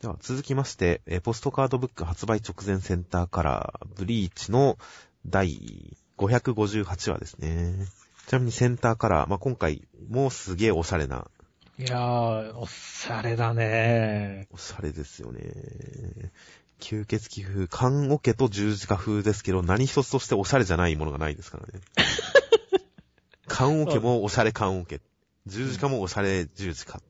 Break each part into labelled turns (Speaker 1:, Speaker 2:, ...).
Speaker 1: では続きまして、えーポストカードブック発売直前センターカラー、ブリーチの第558話ですね。ちなみにセンターカラー、まあ、今回、もうすげえおしゃれな、
Speaker 2: いやー、おしゃれだね。
Speaker 1: おしゃれですよね。吸血鬼風、缶オケと十字架風ですけど、何一つとしておしゃれじゃないものがないですからね。缶オケもおしゃれ缶オケ。十字架もおしゃれ十字架。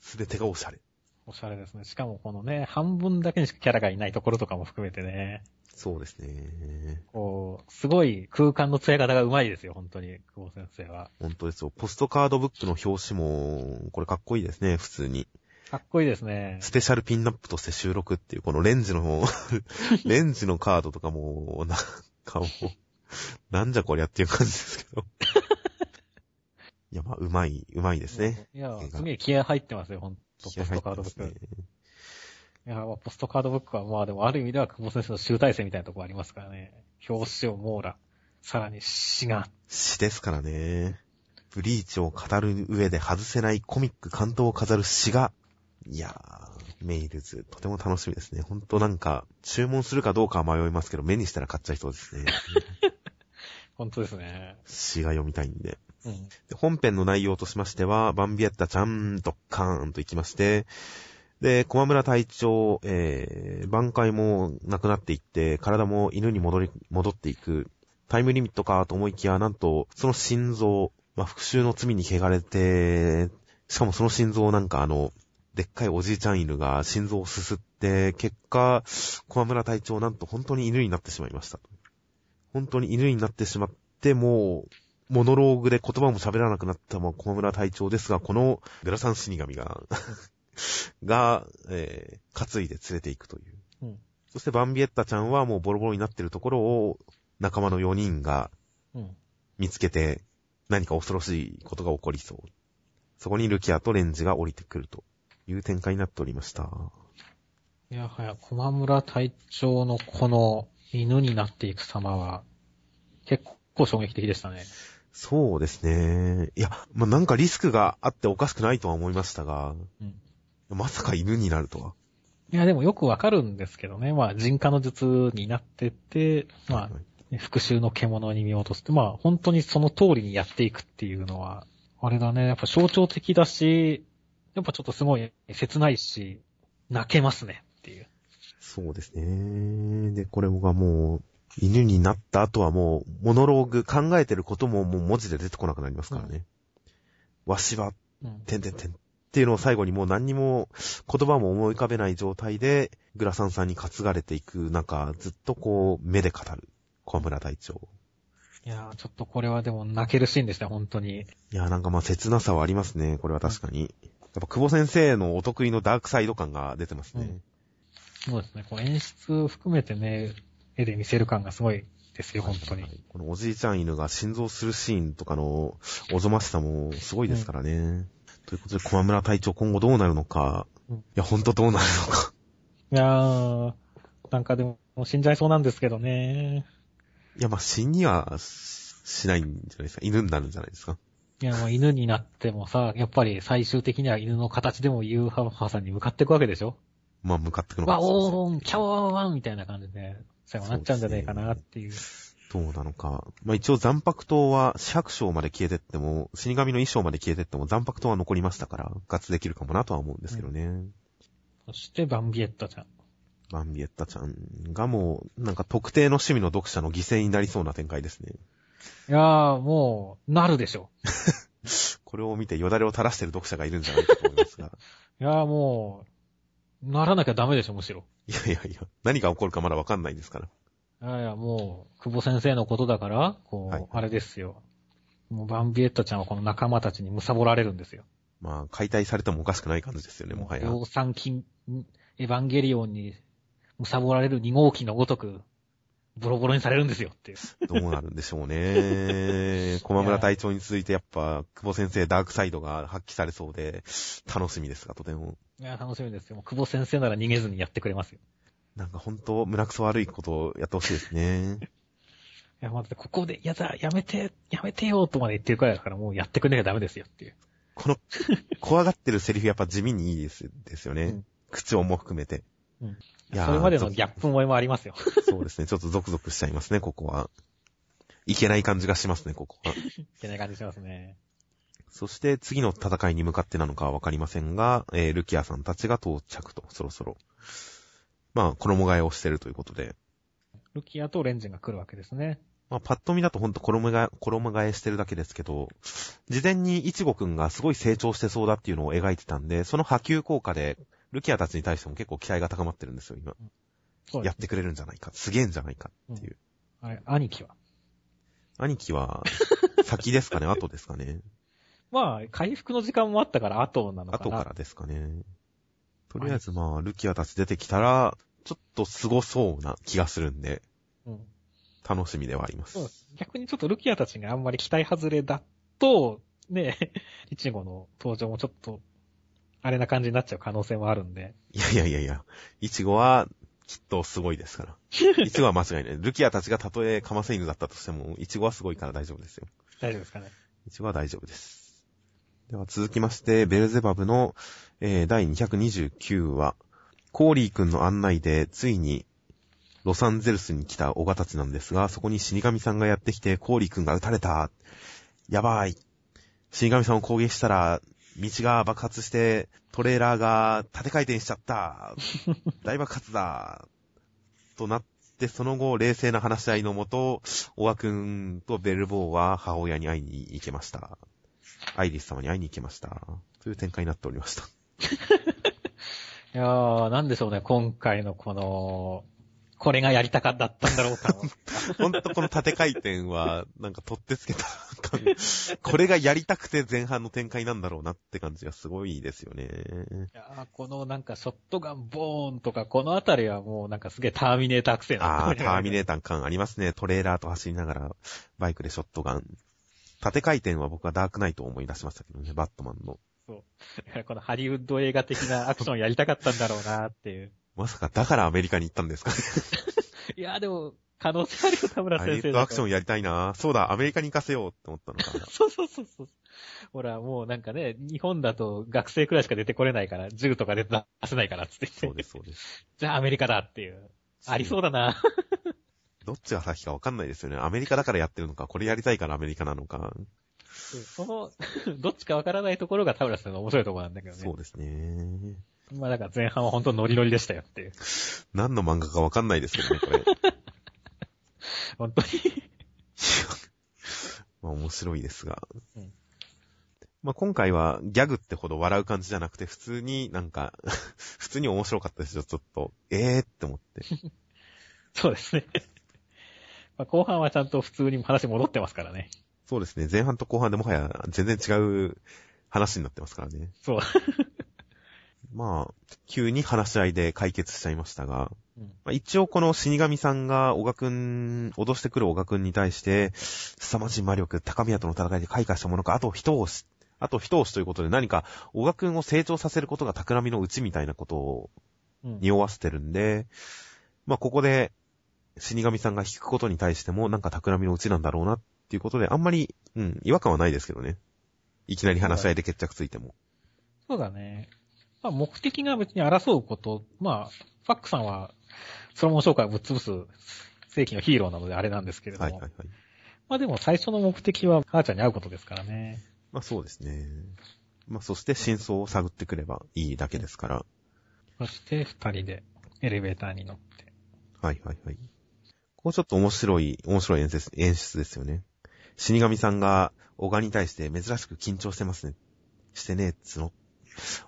Speaker 1: すべてがおしゃれ。
Speaker 2: おしゃれですね。しかもこのね、半分だけにしかキャラがいないところとかも含めてね、
Speaker 1: そうですね。
Speaker 2: こう、すごい空間の使い方がうまいですよ、本当に、久保先生は。
Speaker 1: 本当ですよ。ポストカードブックの表紙も、これかっこいいですね、普通に。
Speaker 2: かっこいいですね。
Speaker 1: スペシャルピンナップとして収録っていう、このレンジの、レンジのカードとかも、なんかもう、なんじゃこりゃっていう感じですけど。いや、まあ、うまい、うまいですね。
Speaker 2: いやすげえ気合入ってますよ、ほんと、ポストカードブック。いや、まあポストカードブックは、まあでもある意味では久保先生の集大成みたいなところありますからね。表紙を網羅。さらに詩が。
Speaker 1: 詩ですからね。ブリーチを語る上で外せないコミック関東を飾る詩が、いやー、メイルズ、とても楽しみですね。ほんとなんか、注文するかどうかは迷いますけど、目にしたら買っちゃいそうですね。
Speaker 2: 本当ですね。
Speaker 1: 詩が読みたいんで。
Speaker 2: うん。
Speaker 1: で本編の内容としましては、バンビエッタちゃんとカーンと行きまして、で、駒村隊長、えー、挽回もなくなっていって、体も犬に戻り、戻っていく、タイムリミットかと思いきや、なんと、その心臓、まあ、復讐の罪に汚れて、しかもその心臓をなんかあの、でっかいおじいちゃん犬が心臓をすすって、結果、駒村隊長なんと本当に犬になってしまいました。本当に犬になってしまって、もう、モノローグで言葉も喋らなくなったも小村隊長ですが、このグラサン死神が、が、えー、担いで連れて行くという。
Speaker 2: うん。
Speaker 1: そしてバンビエッタちゃんはもうボロボロになってるところを仲間の4人が
Speaker 2: うん。
Speaker 1: 見つけて何か恐ろしいことが起こりそう。そこにルキアとレンジが降りてくるという展開になっておりました。
Speaker 2: いやはや、駒村隊長のこの犬になっていく様は、結構衝撃的でしたね。
Speaker 1: そうですね。いや、まあ、なんかリスクがあっておかしくないとは思いましたが、
Speaker 2: うん。
Speaker 1: まさか犬になるとは。
Speaker 2: いや、でもよくわかるんですけどね。まあ、人化の術になってって、まあ、ね復讐の獣に見落とすって、まあ、本当にその通りにやっていくっていうのは、あれだね、やっぱ象徴的だし、やっぱちょっとすごい切ないし、泣けますねっていう。
Speaker 1: そうですね。で、これがもう、犬になった後はもう、モノローグ、考えてることももう文字で出てこなくなりますからね。わしは、
Speaker 2: うん。
Speaker 1: てんてんてんっていうのを最後にもう何にも言葉も思い浮かべない状態で、グラサンさんに担がれていく中、ずっとこう、目で語る、小村隊長。
Speaker 2: いやーちょっとこれはでも泣けるシーンでした、本当に。
Speaker 1: いや、なんかまあ切なさはありますね。これは確かに。やっぱ久保先生のお得意のダークサイド感が出てますね。
Speaker 2: うんそうですね、こう演出含めてね、絵で見せる感がすごいですよ、本当に。
Speaker 1: はいこのおじいちゃん犬が心臓するシーンとかのおぞましさもすごいですからね。ということで、小村隊長今後どうなるのか。
Speaker 2: うん
Speaker 1: いや、ほんとどうなるのか。
Speaker 2: いやー、なんかでも死んじゃいそうなんですけどね。
Speaker 1: いや、まあ、死にはししないんじゃないですか。犬になるんじゃないですか。
Speaker 2: いや、もう犬になってもさ、やっぱり最終的には犬の形でもユーハッハさんに向かっていくわけでしょ
Speaker 1: まあ、向かってくのか
Speaker 2: わ、おーん、キャワーワンみたいな感じで、最後なっちゃうんじゃないかなっていう。
Speaker 1: どうなのか。まあ、一応残白刀は四白章まで消えてっても、死神の衣装まで消えてっても残白刀は残りましたから、ガツできるかもなとは思うんですけどね。
Speaker 2: そしてバンビエッタちゃん。
Speaker 1: バンビエッタちゃんがもう、なんか特定の趣味の読者の犠牲になりそうな展開ですね。
Speaker 2: いやー、もう、なるでしょ。
Speaker 1: これを見てよだれを垂らしてる読者がいるんじゃないかと思いますが。
Speaker 2: いやー、もう、ならなきゃダメでしょ、むしろ。
Speaker 1: いやいやいや、何が起こるかまだわかんないですから。
Speaker 2: いやいや、もう、久保先生のことだから、こう、
Speaker 1: はい
Speaker 2: あれですよ。もうバンビエッタちゃんはこの仲間たちに貪られるんですよ。
Speaker 1: まあ、解体されてもおかしくない感じですよね、もはや。
Speaker 2: 量産金、エヴァンゲリオンに貪られる2号機のごとく、ボロボロにされるんですよっていう。
Speaker 1: どうなるんでしょうね。駒村隊長に続いてやっぱ、久保先生ダークサイドが発揮されそうで、楽しみですが、とても。
Speaker 2: いや、楽しみですよ。久保先生なら逃げずにやってくれますよ。
Speaker 1: なんか本当、胸くそ悪いことをやってほしいですね。
Speaker 2: いや、まだここで、やだ、やめて、やめてよ、とまで言ってるくらいだから、もうやってくれなきゃダメですよっていう。
Speaker 1: この、怖がってるセリフやっぱ地味にいいですですよね。
Speaker 2: うん
Speaker 1: 口調も含めて。
Speaker 2: うん。
Speaker 1: いやー
Speaker 2: それまでのギャップ萌えもありますよ。
Speaker 1: そうですね。ちょっとゾクゾクしちゃいますね、ここは。いけない感じがしますね、ここは。
Speaker 2: いけない感じしますね。
Speaker 1: そして次の戦いに向かってなのかはわかりませんが、えー、ルキアさんたちが到着と、そろそろ。まあ、衣替えをしてるということで。
Speaker 2: ルキアとレンジンが来るわけですね。
Speaker 1: まあ、パッと見だとほんと衣替え、衣替えしてるだけですけど、事前にイチゴくんがすごい成長してそうだっていうのを描いてたんで、その波及効果で、ルキアたちに対しても結構期待が高まってるんですよ、今。
Speaker 2: そう
Speaker 1: やってくれるんじゃないか。すげえんじゃないかっていう。
Speaker 2: あれ、兄貴は？
Speaker 1: 兄貴は、先ですかね、後ですかね？
Speaker 2: まあ、回復の時間もあったから後なのかな。
Speaker 1: 後からですかね。とりあえずまあ、ルキアたち出てきたら、ちょっと凄そうな気がするんで、
Speaker 2: うん。
Speaker 1: 楽しみではあります。
Speaker 2: 逆にちょっとルキアたちがあんまり期待外れだと、ね、イチゴの登場もちょっと、あれな感じになっちゃう可能性もあるんで。
Speaker 1: いやいやいやいや、イチゴは、きっとすごいですから。イチゴは間違いない。ルキアたちがたとえカマセイヌだったとしても、イチゴはすごいから大丈夫ですよ。
Speaker 2: 大丈夫ですかね。
Speaker 1: イチゴは大丈夫です。では続きまして、ベルゼバブの、えー第229話、コーリー君の案内で、ついに、ロサンゼルスに来たオガたちなんですが、そこに死神さんがやってきて、コーリー君が撃たれた。やばい。死神さんを攻撃したら、道が爆発して、トレーラーが縦回転しちゃった。大爆発だ。となって、その後、冷静な話し合いのもと、オガ君とベルボーは母親に会いに行けました。アイリス様に会いに行けました。という展開になっておりました。
Speaker 2: いやー、なんでしょうね、今回のこの、これがやりたかったんだろうか。
Speaker 1: ほんとこの縦回転は、なんか取ってつけた感これがやりたくて前半の展開なんだろうなって感じがすごいですよね。
Speaker 2: いやーこのなんかショットガンボーンとか、このあたりはもうなんかすげえターミネーターくせえな
Speaker 1: ああ、ターミネー
Speaker 2: タ
Speaker 1: ター感ありますね。トレーラーと走りながら、バイクでショットガン。縦回転は僕はダークナイトを思い出しましたけどね、バットマンの。
Speaker 2: ー。このハリウッド映画的なアクションやりたかったんだろうなっていう。
Speaker 1: まさかだからアメリカに行ったんですか？ね。
Speaker 2: いやーでも、可能性あるよ、田村先生だと。
Speaker 1: ッドアクションやりたいなそうだ、アメリカに行かせようって思ったのか。
Speaker 2: そうそうそうそう。ほら、もうなんかね、日本だと学生くらいしか出てこれないから、銃とかで出せないからっつって言って。
Speaker 1: そうです、そうです。
Speaker 2: じゃあアメリカだっていう。ありそうだな。
Speaker 1: どっちが先かわかんないですよね。アメリカだからやってるのか、これやりたいからアメリカなのか。
Speaker 2: その、どっちかわからないところが田村さんの面白いところなんだけどね。
Speaker 1: そうですね。
Speaker 2: まあだから前半は本当ノリノリでしたよっていう。
Speaker 1: 何の漫画かわかんないですけどね、これ。
Speaker 2: 本当に？
Speaker 1: まあ面白いですが。
Speaker 2: うん
Speaker 1: まあ今回はギャグってほど笑う感じじゃなくて、普通になんか、普通に面白かったですよ、ちょっと。えーって思って。
Speaker 2: そうですね。まあ後半はちゃんと普通に話戻ってますからね。
Speaker 1: そうですね、前半と後半でもはや全然違う話になってますからね。
Speaker 2: そう。
Speaker 1: まあ、急に話し合いで解決しちゃいましたが、
Speaker 2: うん
Speaker 1: まあ、一応この死神さんが小賀くん、脅してくる小賀くんに対して、凄まじい魔力、高宮との戦いで開花したものか、あと一押し、あと一押しということで何か小賀くんを成長させることが企みのうちみたいなことを
Speaker 2: うん
Speaker 1: 匂わせてるんで、まあここで死神さんが引くことに対してもなんか企みのうちなんだろうなっていうことで、あんまり、うん、違和感はないですけどね。いきなり話し合いで決着ついても。
Speaker 2: そうだね。まあ目的が別に争うこと、まあ、ファックさんは、ソロモン紹介をぶっ潰す正規のヒーローなのであれなんですけれども。
Speaker 1: はいはいはい。
Speaker 2: まあでも最初の目的は、母ちゃんに会うことですからね。
Speaker 1: まあそうですね。まあそして真相を探ってくればいいだけですから。
Speaker 2: そして二人でエレベーターに乗って。
Speaker 1: はいはいはい。ここちょっと面白い、面白い演出演出ですよね。死神さんが、小賀に対して珍しく緊張してますね。してねえっつの。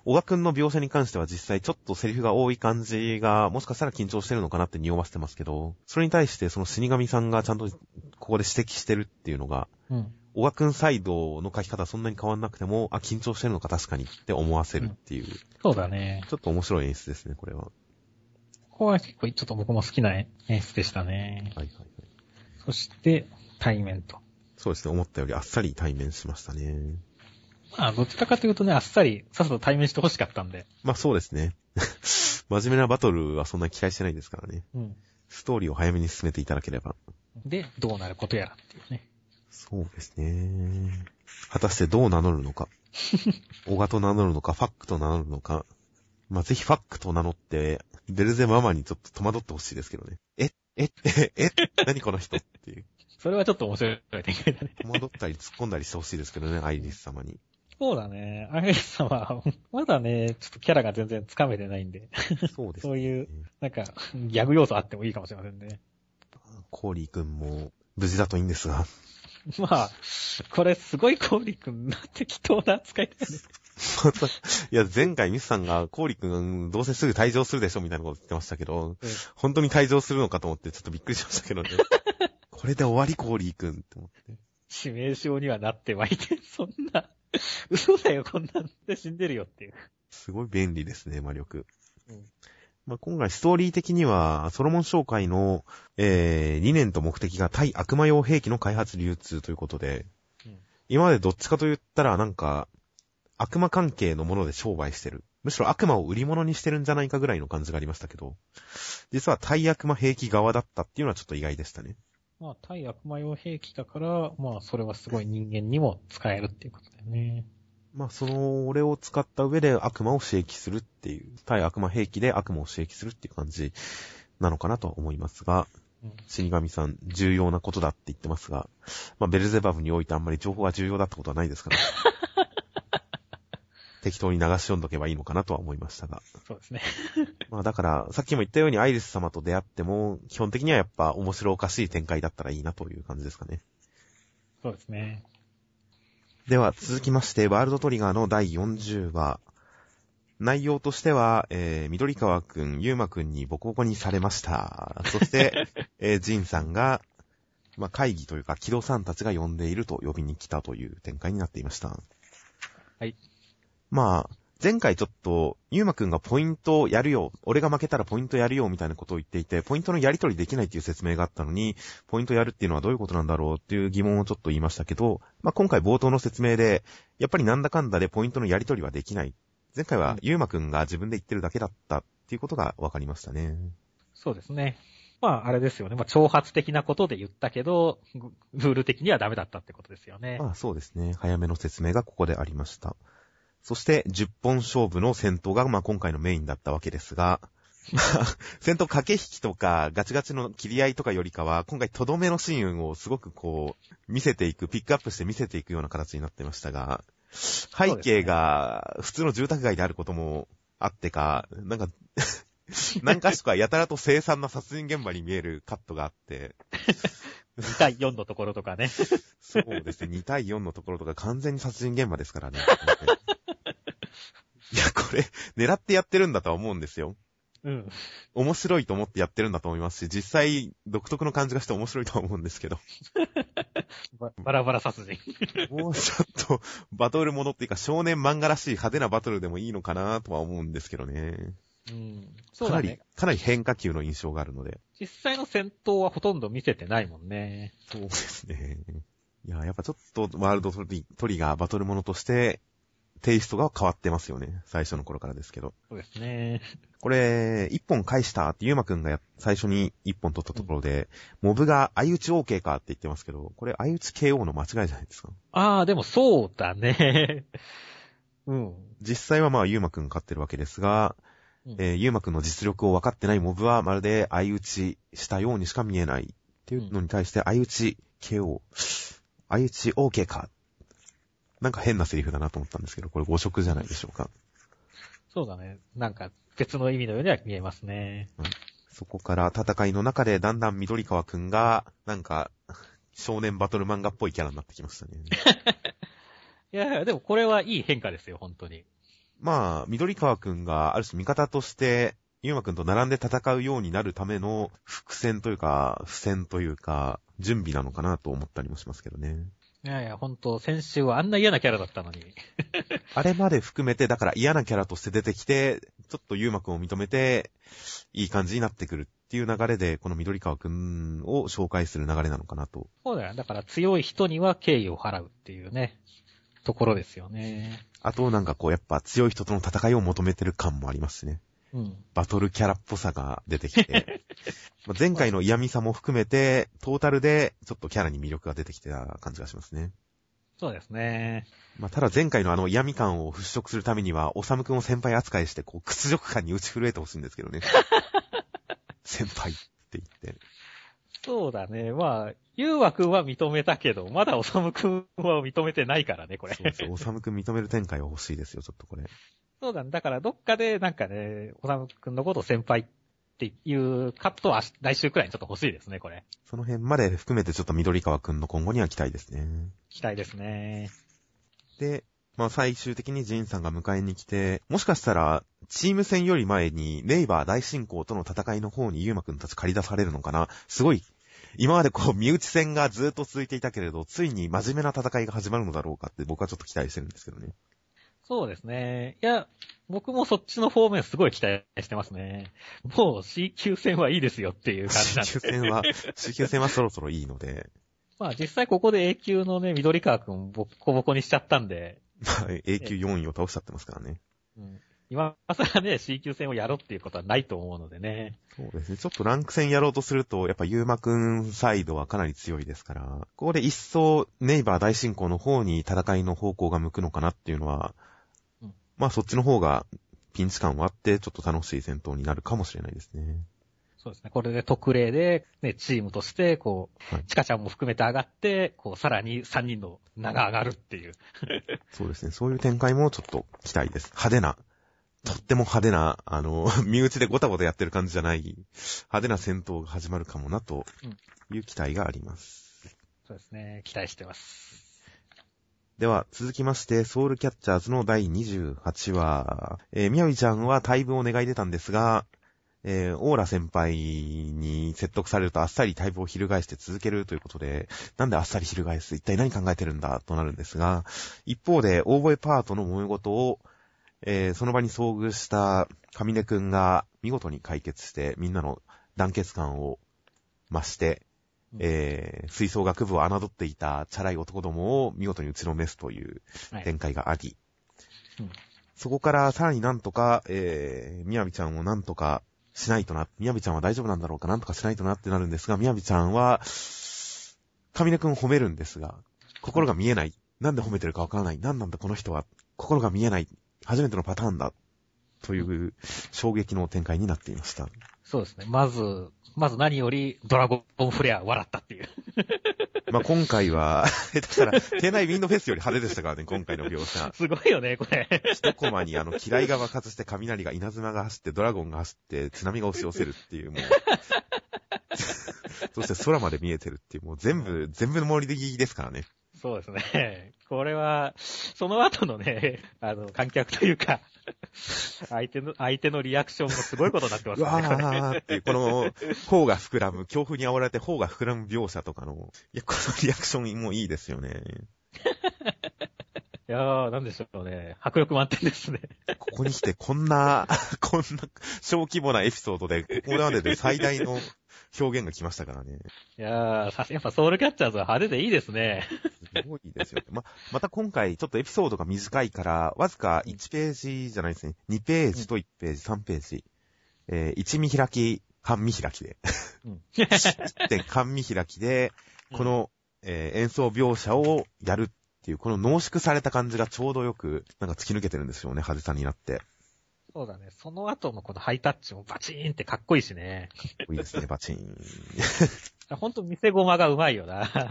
Speaker 1: 小賀くんの描写に関しては実際ちょっとセリフが多い感じが、もしかしたら緊張してるのかなって匂わせてますけど、それに対してその死神さんがちゃんとここで指摘してるっていうのが、
Speaker 2: うん。
Speaker 1: 小賀くんサイドの書き方はそんなに変わんなくても、あ、緊張してるのか確かにって思わせるっていう、
Speaker 2: そうだね。
Speaker 1: ちょっと面白い演出ですね、これは。
Speaker 2: ここは結構ちょっと僕も好きな演出でしたね。
Speaker 1: はいはいはい。
Speaker 2: そして、対面と。
Speaker 1: そうですね、思ったよりあっさり対面しましたね。
Speaker 2: まあ、どちらかというとね、あっさり、さっさと対面して欲しかったんで。
Speaker 1: まあそうですね。真面目なバトルはそんなに期待してないですからね。
Speaker 2: うん。
Speaker 1: ストーリーを早めに進めていただければ。
Speaker 2: で、どうなることやらっていうね。
Speaker 1: そうですね。果たしてどう名乗るのか。オガと名乗るのか、ファックと名乗るのか。まあ、ぜひファックと名乗って、ベルゼママにちょっと戸惑ってほしいですけどね。ええええ何この人っていう。
Speaker 2: それはちょっと面白い展開だね。
Speaker 1: 戸惑ったり突っ込んだりしてほしいですけどね、アイリス様に。
Speaker 2: そうだね。アイリスさんは、まだね、ちょっとキャラが全然つかめてないんで、
Speaker 1: そうです
Speaker 2: そういう、なんか、ギャグ要素あってもいいかもしれませんね。
Speaker 1: コーリー君も無事だといいんですが。
Speaker 2: まあ、これすごいコーリ君な適当な扱いだよね。
Speaker 1: いや、前回ミスさんが、コーリー君、どうせすぐ退場するでしょみたいなこと言ってましたけど、本当に退場するのかと思ってちょっとびっくりしましたけどね。これで終わり、コーリー君って思って。
Speaker 2: 致命傷にはなってはいて、そんな、嘘だよ、こんなんで死んでるよっていう。
Speaker 1: すごい便利ですね、魔力。
Speaker 2: うん
Speaker 1: まあ、今回ストーリー的には、ソロモン商会の、えー、理念と目的が対悪魔用兵器の開発流通ということで、
Speaker 2: うん
Speaker 1: 今までどっちかと言ったらなんか、悪魔関係のもので商売してる。むしろ悪魔を売り物にしてるんじゃないかぐらいの感じがありましたけど、実は対悪魔兵器側だったっていうのはちょっと意外でしたね。
Speaker 2: まあ、対悪魔用兵器だから、まあ、それはすごい人間にも使えるっていうことだよね。
Speaker 1: まあ、その、俺を使った上で悪魔を刺激するっていう、対悪魔兵器で悪魔を刺激するっていう感じなのかなとは思いますが、
Speaker 2: うん
Speaker 1: 死神さん、重要なことだって言ってますが、まあ、ベルゼバブにおいてあんまり情報が重要だってことはないですから、適当に流し読んどけばいいのかなとは思いましたが。
Speaker 2: そうですね。
Speaker 1: まあだから、さっきも言ったようにアイリス様と出会っても、基本的にはやっぱ面白おかしい展開だったらいいなという感じですかね。
Speaker 2: そうですね。
Speaker 1: では、続きまして、ワールドトリガーの第40話。内容としては、えー、緑川くん、ゆうまくんにボコボコにされました。そして、えー、ジンさんが、まあ、会議というか、木戸さんたちが呼んでいると呼びに来たという展開になっていました。
Speaker 2: はい。
Speaker 1: まあ、前回ちょっと、ゆうまくんがポイントやるよ、俺が負けたらポイントやるよみたいなことを言っていて、ポイントのやり取りできないっていう説明があったのに、ポイントやるっていうのはどういうことなんだろうっていう疑問をちょっと言いましたけど、まあ今回冒頭の説明で、やっぱりなんだかんだでポイントのやり取りはできない。前回は
Speaker 2: うん
Speaker 1: ゆうまくんが自分で言ってるだけだったっていうことが分かりましたね。
Speaker 2: そうですね。まあ、あれですよね。まあ、挑発的なことで言ったけど、グルール的にはダメだったってことですよね。
Speaker 1: まあそうですね。早めの説明がここでありました。そして、10本勝負の戦闘が、まあ今回のメインだったわけですが、まあ、戦闘駆け引きとか、ガチガチの切り合いとかよりかは、今回とどめのシーンをすごくこう、見せていく、ピックアップして見せていくような形になってましたが、背景が普通の住宅街であることもあってか、なんか、何か所かやたらと凄惨な殺人現場に見えるカットがあって、
Speaker 2: 2対4のところとかね。
Speaker 1: そうですね、2対4のところとか完全に殺人現場ですからね。いや、これ、狙ってやってるんだとは思うんですよ。
Speaker 2: うん。
Speaker 1: 面白いと思ってやってるんだと思いますし、実際、独特の感じがして面白いとは思うんですけど。
Speaker 2: ばバラバラ殺人。
Speaker 1: もうちょっと、バトルものっていうか、少年漫画らしい派手なバトルでもいいのかなとは思うんですけどね。
Speaker 2: うん。そう
Speaker 1: かなり
Speaker 2: だね。、
Speaker 1: かなり変化球の印象があるので。
Speaker 2: 実際の戦闘はほとんど見せてないもんね。
Speaker 1: そうですね。いや、やっぱちょっとワールドトリトリガーバトルものとして、テイストが変わってますよね。最初の頃からですけど。
Speaker 2: そうですね。
Speaker 1: これ、一本返したってゆうまくんがや最初に一本取ったところで、モブが相打ち OK かって言ってますけど、これ相打ち KO の間違いじゃないですか？
Speaker 2: ああ、でもそうだね。うん。
Speaker 1: 実際はまあゆうまくん勝ってるわけですが、
Speaker 2: うん
Speaker 1: えーゆうまくんの実力を分かってないモブはまるで相打ちしたようにしか見えないっていうのに対して相打ち KO、相打ち OK か。なんか変なセリフだなと思ったんですけど、これ誤色じゃないでしょうか。
Speaker 2: そうだね。なんか別の意味のようには見えますね。
Speaker 1: そこから戦いの中でだんだん緑川くんが、なんか、少年バトル漫画っぽいキャラになってきましたね。
Speaker 2: いやいや、でもこれはいい変化ですよ、本当に。
Speaker 1: まあ、緑川くんがある種味方として、ゆうまくんと並んで戦うようになるための伏線というか、付箋というか、準備なのかなと思ったりもしますけどね。
Speaker 2: いやいや、本当先週はあんな嫌なキャラだったのに。
Speaker 1: あれまで含めて、だから嫌なキャラとして出てきて、ちょっとゆうまくんを認めて、いい感じになってくるっていう流れで、この緑川くんを紹介する流れなのかなと。
Speaker 2: そうだよ。だから強い人には敬意を払うっていうね、ところですよね。
Speaker 1: あとなんかこうやっぱ強い人との戦いを求めてる感もありますしね。
Speaker 2: うん。
Speaker 1: バトルキャラっぽさが出てきて、ま あ前回の嫌味さも含めて、トータルでちょっとキャラに魅力が出てきてた感じがしますね。
Speaker 2: そうですね。
Speaker 1: まあ、ただ前回のあの嫌味感を払拭するためには、おさむくんを先輩扱いして、こう、屈辱感に打ち震えてほしいんですけどね。先輩って言って。
Speaker 2: そうだね。まあ、ゆうわくんは認めたけど、まだおさむくんは認めてないからね、これ。
Speaker 1: そうそう、おさむくん認める展開は欲しいですよ、ちょっとこれ。
Speaker 2: そうだね。だからどっかでなんかね、おさむくんのことを先輩っていうカットは来週くらいにちょっと欲しいですね、これ。
Speaker 1: その辺まで含めてちょっと緑川くんの今後には期待ですね。
Speaker 2: 期待ですね。
Speaker 1: で、まあ最終的にジンさんが迎えに来て、もしかしたら、チーム戦より前に、ネイバー大進行との戦いの方にユーマくんたち借り出されるのかなすごい、今までこう、身内戦がずっと続いていたけれど、ついに真面目な戦いが始まるのだろうかって僕はちょっと期待してるんですけどね。
Speaker 2: そうですね。いや、僕もそっちの方面すごい期待してますね。もう C 級戦はいいですよっていう感じなん
Speaker 1: C
Speaker 2: で
Speaker 1: 級戦は、C 級戦はそろそろいいので、
Speaker 2: まあ実際ここで A 級のね、緑川くんボッコボコにしちゃったんで、
Speaker 1: まあ A 級4位を倒しちゃってますからね。
Speaker 2: うん、今更ね、C 級戦をやろうっていうことはないと思うのでね。
Speaker 1: そうですね。ちょっとランク戦やろうとすると、やっぱユーマくんサイドはかなり強いですから、ここで一層ネイバー大進行の方に戦いの方向が向くのかなっていうのは、
Speaker 2: うん
Speaker 1: まあそっちの方がピンチ感はあって、ちょっと楽しい戦闘になるかもしれないですね。
Speaker 2: そうですね。これで特例で、ね、チームとして、こう、
Speaker 1: はい
Speaker 2: チカちゃんも含めて上がって、こう、さらに3人の名が上がるっていう。
Speaker 1: そうですね。そういう展開もちょっと期待です。派手な、とっても派手な、あの、身内でごたごたやってる感じじゃない、派手な戦闘が始まるかもな、という期待があります。
Speaker 2: そうですね。期待してます。
Speaker 1: では、続きまして、ソウルキャッチャーズの第28話。えー、みやびちゃんは退部を願い出たんですが、えー、オーラ先輩に説得されるとあっさり退部を翻して続けるということで、なんであっさり翻す一体何考えてるんだとなるんですが、一方で、大声パートの揉め事を、えー、その場に遭遇した上根くんが見事に解決して、みんなの団結感を増して、えー、吹奏楽部を侮っていたチャラい男どもを見事に打ちのめすという
Speaker 2: はい。
Speaker 1: 展開があり、
Speaker 2: うん
Speaker 1: そこからさらになんとか、えー、みやびちゃんをなんとかしないとな、みやびちゃんは大丈夫なんだろうか、なんとかしないとなってなるんですが、みやびちゃんは、上根くんを褒めるんですが、心が見えない。なんで褒めてるかわからない。なんなんだこの人は。心が見えない。初めてのパターンだ。という衝撃の展開になっていました。
Speaker 2: そうですね。まず、まず何より、ドラゴンフレア笑ったっていう。
Speaker 1: まあ、今回は、下手したら、帝内ウィンドフェスより派手でしたからね、今回の描写。
Speaker 2: すごいよね、これ。
Speaker 1: 一コマにあの、機雷が爆発して雷が稲妻が走ってドラゴンが走って津波が押し寄せるっていうもう。そして空まで見えてるっていう、もう全部、全部の森でギですからね。
Speaker 2: そうですね。これは、その後のね、あの、観客というか、相手の、相手のリアクションもすごいことになってますね、これ。
Speaker 1: ーっていう、この、頬が膨らむ、強風に煽られて頬が膨らむ描写とかの、いや、このリアクションもいいですよね。
Speaker 2: いやー、なんでしょうね。迫力満点ですね。
Speaker 1: ここに来てこんな、こんな小規模なエピソードで、ここまでで最大の表現が来ましたからね。
Speaker 2: いやー、やっぱソウルキャッチャーズは派手でいいですね。
Speaker 1: すごいですよね。ま、また今回、ちょっとエピソードが短いから、わずか1ページじゃないですね。2ページと1ページ、3ページ。えー、1見開き、半見開きで。
Speaker 2: うん。
Speaker 1: 1点半見開きで、この、えー演奏描写をやるっていう、この濃縮された感じがちょうどよく、なんか突き抜けてるんですよね、派手さになって。
Speaker 2: そうだね。その後のこのハイタッチもバチーンってかっこいいしね。
Speaker 1: いいですね、バチン。
Speaker 2: ほんと見せ駒がうまいよな。
Speaker 1: ちょ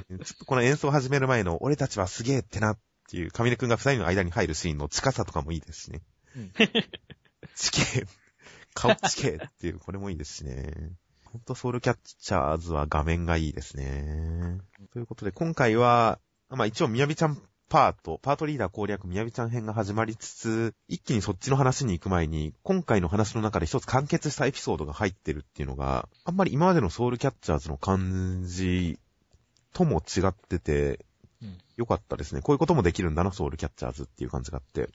Speaker 1: っとこの演奏始める前の、俺たちはすげえってなっていう、上根くんが二人の間に入るシーンの近さとかもいいですしね。
Speaker 2: う ん
Speaker 1: 地形、顔地形っていう、これもいいですしね。ほんとソウルキャッチャーズは画面がいいですね。ということで、今回は、まあ一応、みやびちゃんパート、パートリーダー攻略みやびちゃん編が始まりつつ、一気にそっちの話に行く前に、今回の話の中で一つ完結したエピソードが入ってるっていうのが、あんまり今までのソウルキャッチャーズの感じとも違ってて、
Speaker 2: うん
Speaker 1: よかったですね。こういうこともできるんだな、ソウルキャッチャーズっていう感じがあって。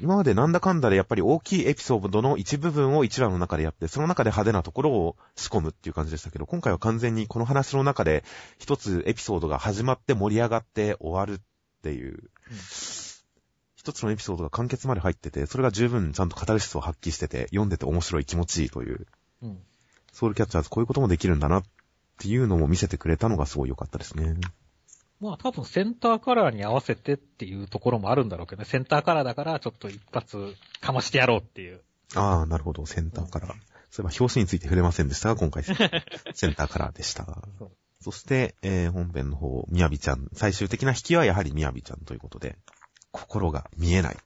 Speaker 1: 今までなんだかんだでやっぱり大きいエピソードの一部分を一話の中でやって、その中で派手なところを仕込むっていう感じでしたけど、今回は完全にこの話の中で一つエピソードが始まって盛り上がって終わるっていう、一つのエピソードが完結まで入ってて、それが十分ちゃんとカタルシスを発揮してて、読んでて面白い気持ちいいという、
Speaker 2: うん。
Speaker 1: ソウルキャッチャーズこういうこともできるんだなっていうのも見せてくれたのがすごい良かったですね。
Speaker 2: まあ多分センターカラーに合わせてっていうところもあるんだろうけどね。センターカラーだからちょっと一発かましてやろうっていう。
Speaker 1: ああ、なるほど、センターカラー。そういえば表紙について触れませんでしたが、今回 センターカラーでした。
Speaker 2: そう
Speaker 1: そして、えー本編の方、みやびちゃん。最終的な引きはやはりみやびちゃんということで、心が見えない。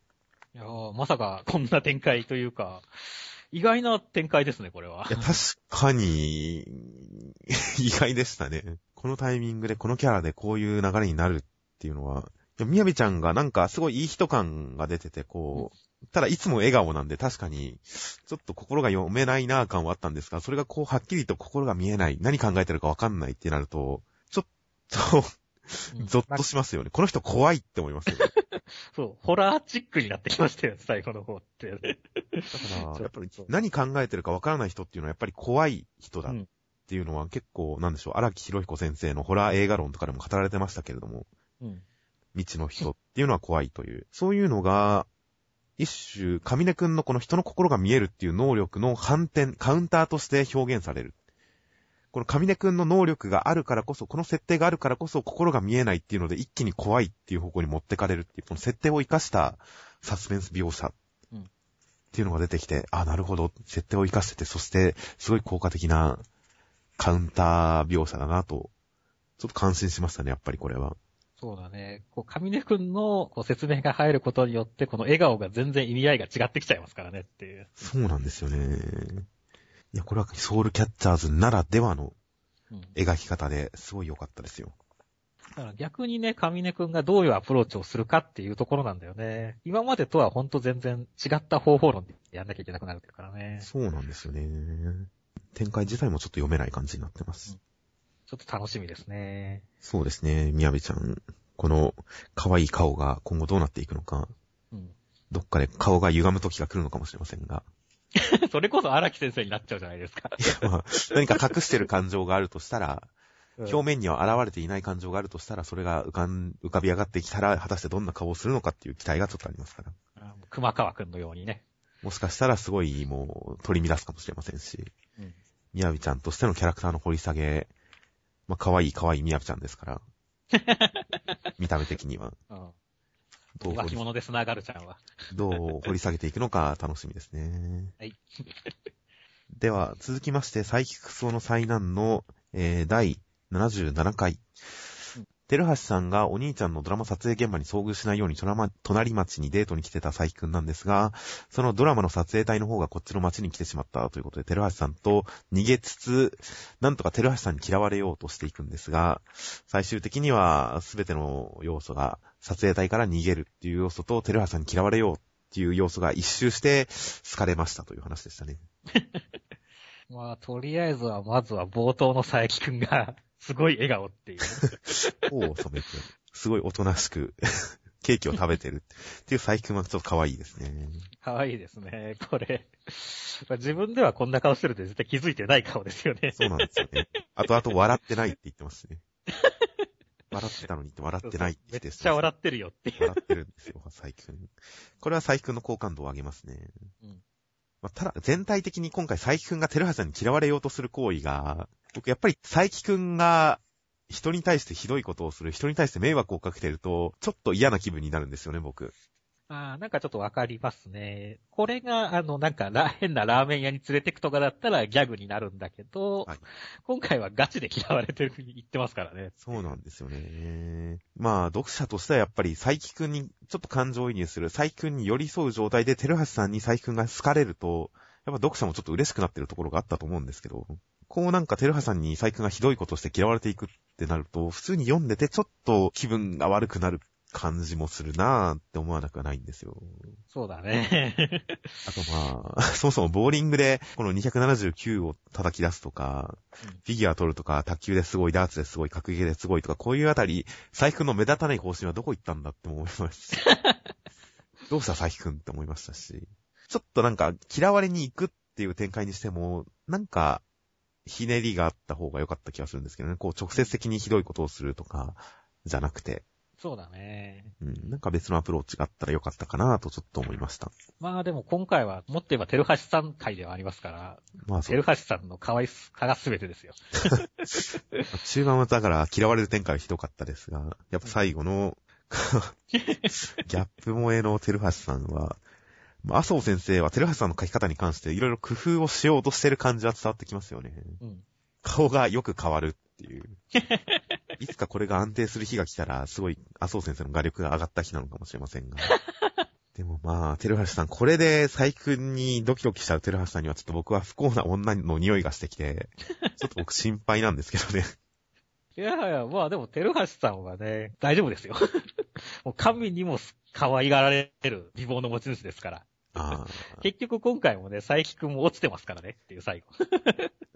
Speaker 2: いやーまさかこんな展開というか、意外な展開ですね、これは。
Speaker 1: いや、確かに、意外でしたね。このタイミングで、このキャラでこういう流れになるっていうのは、みやびちゃんがなんかすごいいい人感が出てて、こう、ただいつも笑顔なんで確かに、ちょっと心が読めないなぁ感はあったんですが、それがこうはっきりと心が見えない、何考えてるかわかんないってなると、ちょっと、
Speaker 2: うん
Speaker 1: ゾッとしますよね。この人怖いって思いますよね。
Speaker 2: そう、ホラーチックになってきましたよ、最後の方って。
Speaker 1: だから、やっぱり何考えてるかわからない人っていうのはやっぱり怖い人だっ
Speaker 2: うん
Speaker 1: ていうのは結構、なんでしょう、荒木博彦先生のホラー映画論とかでも語られてましたけれども、
Speaker 2: うん。
Speaker 1: 未知の人っていうのは怖いという、そういうのが、一種、上根くんのこの人の心が見えるっていう能力の反転、カウンターとして表現される。この上根くんの能力があるからこそ、この設定があるからこそ心が見えないっていうので一気に怖いっていう方向に持ってかれるっていう、この設定を活かしたサスペンス描写っていうのが出てきて、あ、なるほど、設定を活かしてて、そしてすごい効果的なカウンター描写だなと、ちょっと感心しましたね、やっぱりこれは。
Speaker 2: そうだね。こう、上根くんのこう説明が入ることによって、この笑顔が全然意味合いが違ってきちゃいますからねっていう。
Speaker 1: そうなんですよね。いや、これはソウルキャッチャーズならではの
Speaker 2: うん。
Speaker 1: 描き方ですごい良かったですよ。
Speaker 2: だから逆にね、上根くんがどういうアプローチをするかっていうところなんだよね。今までとはほんと全然違った方法論でやんなきゃいけなくなるからね。
Speaker 1: そうなんですよね。展開自体もちょっと読めない感じになってます。
Speaker 2: ちょっと楽しみですね。
Speaker 1: そうですね、みやびちゃん。この可愛い顔が今後どうなっていくのか、
Speaker 2: うん。
Speaker 1: どっかで顔が歪む時が来るのかもしれませんが。
Speaker 2: それこそ荒木先生になっちゃうじゃないですか。
Speaker 1: いや、まあ、何か隠してる感情があるとしたら、表
Speaker 2: 表
Speaker 1: 面には現れていない感情があるとしたら、それが浮かん、浮かび上がってきたら、果たしてどんな顔をするのかっていう期待がちょっとありますから。
Speaker 2: 熊川くんのようにね。
Speaker 1: もしかしたらすごいもう取り乱すかもしれませんし、
Speaker 2: うん。
Speaker 1: みやびちゃんとしてのキャラクターの掘り下げ、まあ可愛い可愛いみやびちゃんですから、見た目的には、
Speaker 2: うん。
Speaker 1: どう掘り
Speaker 2: 脇物ですな、ガルちゃんは。
Speaker 1: どう掘り下げていくのか楽しみですね。
Speaker 2: はい。
Speaker 1: では、続きまして、サイキクソの災難の、えー、第77回
Speaker 2: うん。
Speaker 1: テルハシさんがお兄ちゃんのドラマ撮影現場に遭遇しないように隣町にデートに来てた佐伯くんなんですが、そのドラマの撮影隊の方がこっちの町に来てしまったということで、テルハシさんと逃げつつ、なんとかテルハシさんに嫌われようとしていくんですが、最終的には全ての要素が撮影隊から逃げるっていう要素と、テルハシさんに嫌われようっていう要素が一周して好かれましたという話でしたね。
Speaker 2: まあ、とりあえずは、まずは冒頭の佐伯くんが、すごい笑顔っていう。
Speaker 1: 頬を染めて、すごいおとなしく、ケーキを食べてるっていう佐伯くんはちょっと可愛いですね。
Speaker 2: 可愛いですね、これ。まあ自分ではこんな顔してるって絶対気づいてない顔ですよね。
Speaker 1: そうなんですよね。あとあと笑ってないって言ってますしね。笑ってたのにって笑ってないって
Speaker 2: めっ
Speaker 1: 言って
Speaker 2: ちゃ笑ってるよって。
Speaker 1: 笑ってるんですよ、佐伯くん。これは佐伯くんの好感度を上げますね。
Speaker 2: うん
Speaker 1: まあ、ただ、全体的に今回佐伯くんがテルハさんに嫌われようとする行為が、僕やっぱり佐伯くんが人に対してひどいことをする、人に対して迷惑をかけてると、ちょっと嫌な気分になるんですよね、僕。
Speaker 2: ああ、なんかちょっとわかりますね。これが、あの、なんかラ、変なラーメン屋に連れてくとかだったらギャグになるんだけど、
Speaker 1: はい
Speaker 2: 今回はガチで嫌われてるふうに言ってますからね。
Speaker 1: そうなんですよね。まあ、読者としてはやっぱり佐伯くんにちょっと感情移入する、佐伯くんに寄り添う状態で、テルハシさんに佐伯くんが好かれると、やっぱ読者もちょっと嬉しくなってるところがあったと思うんですけど、こうなんかテルハさんに佐伯くんがひどいことをして嫌われていくってなると、普通に読んでてちょっと気分が悪くなる感じもするなーって思わなくはないんですよ。
Speaker 2: そうだね。
Speaker 1: あとまあ、そもそもボーリングでこの279を叩き出すとか、
Speaker 2: うん
Speaker 1: フィギュア取るとか、卓球ですごい、ダーツですごい、格ゲーですごいとか、こういうあたり、財布の目立たない方針はどこ行ったんだって思いましたし。どうした財布くんって思いましたし。ちょっとなんか、嫌われに行くっていう展開にしても、なんか、ひねりがあった方が良かった気がするんですけどね。こう、直接的にひどいことをするとか、じゃなくて、
Speaker 2: そうだね。
Speaker 1: うん、なんか別のアプローチがあったらよかったかなとちょっと思いました。
Speaker 2: まあでも今回は、もっと言えば、テルハシさん会ではありますから、
Speaker 1: まあそう
Speaker 2: テル。ハシさんの可愛さが全てですよ。
Speaker 1: 中盤はだから嫌われる展開はひどかったですが、やっぱ最後の、ギャップ萌えのテルハシさんは、まあ麻生先生はテルハシさんの書き方に関していろいろ工夫をしようとしてる感じは伝わってきますよね。
Speaker 2: うん。
Speaker 1: 顔がよく変わるっていう。いつかこれが安定する日が来たら、すごい麻生先生の画力が上がった日なのかもしれませんが。でもまあ、テルハシさん、これで佐伯くんにドキドキしちゃうテルハシさんにはちょっと僕は不幸な女の匂いがしてきて、ちょっと僕心配なんですけどね。
Speaker 2: いやいや、まあでも、テルハシさんはね、大丈夫ですよ。もう神にも可愛がられる美貌の持ち主ですから。
Speaker 1: あ
Speaker 2: 結局今回もね、佐伯くんも落ちてますからねっていう最後。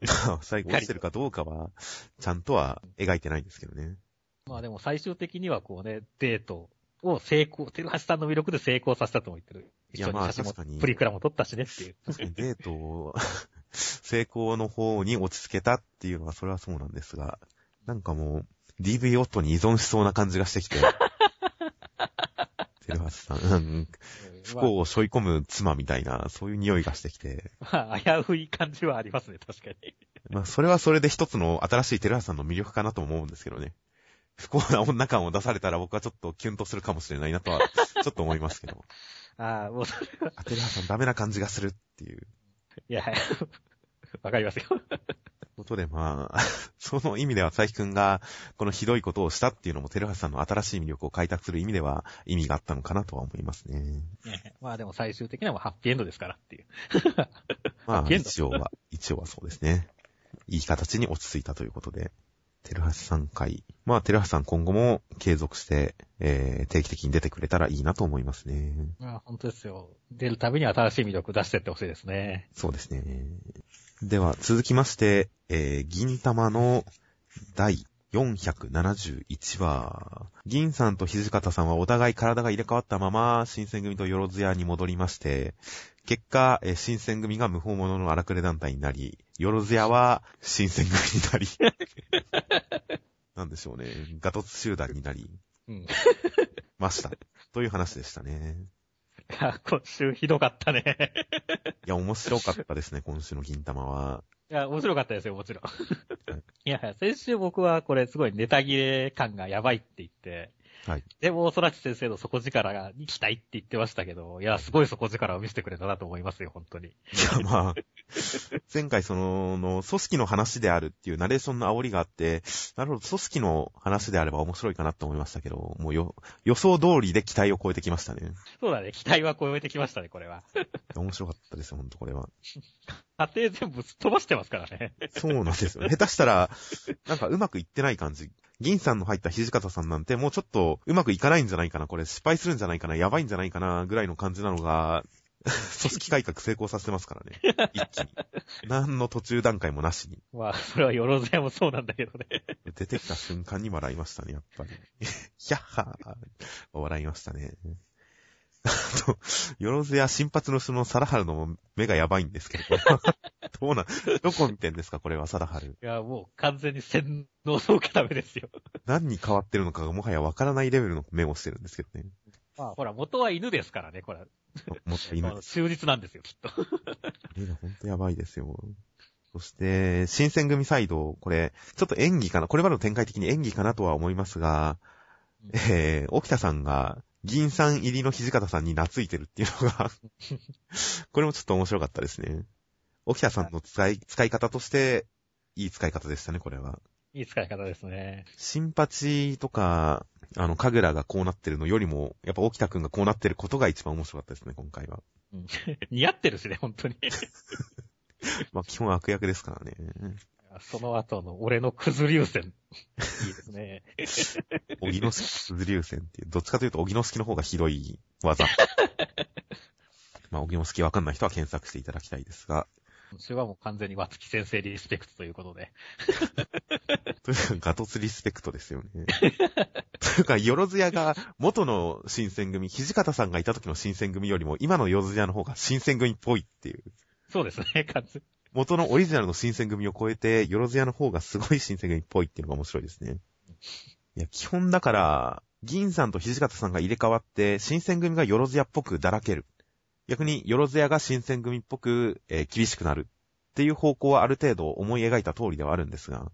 Speaker 1: あ、最後落ちてるかどうかは、ちゃんとは描いてないんですけどね。
Speaker 2: まあでも最終的にはこうね、デートを成功、テルハシさんの魅力で成功させたとも言ってる。
Speaker 1: いやまあ
Speaker 2: 一緒に写真もプリクラも撮ったしねっていう。
Speaker 1: 確かにデートを 成功の方に落ち着けたっていうのは、それはそうなんですが、なんかもう、DV 夫に依存しそうな感じがしてきて、テルハシさん、うん不幸を背負い込む妻みたいな、そういう匂いがしてきて、
Speaker 2: まあ、危うい感じはありますね、確かに。
Speaker 1: まあ、それはそれで一つの新しいテルハシさんの魅力かなと思うんですけどね。不幸な女感を出されたら僕はちょっとキュンとするかもしれないなとは、ちょっと思いますけど。
Speaker 2: ああ、もうそれは、
Speaker 1: あ、テルハシさんダメな感じがするっていう
Speaker 2: いや、わかりますよ。
Speaker 1: ことで、まあ、その意味では、佐伯くんが、このひどいことをしたっていうのも、テルハシさんの新しい魅力を開拓する意味では、意味があったのかなとは思いますね。
Speaker 2: ね まあでも最終的にはハッピーエンドですからっていう。
Speaker 1: まあ、一応は、一応はそうですね。いい形に落ち着いたということで、テルハシさん会。まあ、テルハシさん今後も継続して、えー、定期的に出てくれたらいいなと思いますね。
Speaker 2: まあ本当ですよ。出るたびに新しい魅力出してってほしいですね。
Speaker 1: そうですね。では、続きまして、えー、銀玉の第471話。銀さんと土方さんはお互い体が入れ替わったまま、新選組とよろずやに戻りまして、結果、えー新選組が無法者の荒くれ団体になり、よろずやは新選組になり、なんでしょうね、ガトツ集団になり
Speaker 2: うん。い
Speaker 1: ました。という話でしたね。
Speaker 2: や、今週ひどかったね。
Speaker 1: いや、面白かったですね、今週の銀玉は。
Speaker 2: いや、面白かったですよ、もちろん。いや、先週僕はこれすごいネタ切れ感がやばいって言って、
Speaker 1: はい。
Speaker 2: でも、空知先生の底力に期待って言ってましたけど、いや、すごい底力を見せてくれたなと思いますよ、本当に。
Speaker 1: いや、まあ、前回その、の、組織の話であるっていうナレーションの煽りがあって、なるほど、組織の話であれば面白いかなと思いましたけど、もうよ、予想通りで期待を超えてきましたね。
Speaker 2: そうだね、期待は超えてきましたね、これは。
Speaker 1: 面白かったですよ、ほんとこれは。
Speaker 2: 家庭全部すっ飛ばしてますからね。
Speaker 1: そうなんですよ。下手したら、なんかうまくいってない感じ。銀さんの入った土方さんなんてもうちょっとうまくいかないんじゃないかな、これ失敗するんじゃないかな、やばいんじゃないかな、ぐらいの感じなのが、組織改革成功させてますからね。一気に。何の途中段階もなしに。
Speaker 2: まあ、それはよろずやもそうなんだけどね。
Speaker 1: 出てきた瞬間に笑いましたね、やっぱり。ひゃっはー笑いましたね。あと、よろずや新髪のそのサラハルの目がやばいんですけど、どうなん、どこ見てんですか、これはサラハル。
Speaker 2: いや、もう完全に洗脳の受けためですよ。
Speaker 1: 何に変わってるのかがもはやわからないレベルの目をしてるんですけどね。
Speaker 2: まあ、ほら、元は犬ですからね、これ。
Speaker 1: もったいない
Speaker 2: あの。忠実なんですよ、きっと。
Speaker 1: これがほんとやばいですよ。そして、新選組サイド、これ、ちょっと演技かな、これまでの展開的に演技かなとは思いますが、えー、沖田さんが、銀さん入りの土方さんに懐いてるっていうのが、これもちょっと面白かったですね。沖田さんの使い、使い方として、いい使い方でしたね、これは。
Speaker 2: いい使い方ですね。
Speaker 1: 新八とか、あの、神楽がこうなってるのよりも、やっぱ沖田くんがこうなってることが一番面白かったですね、今回は。
Speaker 2: うん 似合ってるしね、本当に。
Speaker 1: まあ、基本悪役ですからね。
Speaker 2: その後の俺のクズ流線。いいですね。
Speaker 1: 荻野式鈴流線っていう、どっちかというと荻野式の方がひどい技。まあ、荻野式わかんない人は検索していただきたいですが、
Speaker 2: 今週はもう完全に和月先生リスペクトということで。
Speaker 1: とにかくガトツリスペクトですよね。というか、よろずやが元の新選組、土方さんがいた時の新選組よりも今のよろずやの方が新選組っぽいっていう。
Speaker 2: そうですね、完全
Speaker 1: 元のオリジナルの新選組を超えて、よろずやの方がすごい新選組っぽいっていうのが面白いですね。いや、基本だから、銀さんと土方さんが入れ替わって、新選組がよろずやっぽくだらける。逆によろずやが新選組っぽく、えー、厳しくなる。っていう方向はある程度思い描いた通りではあるんですが、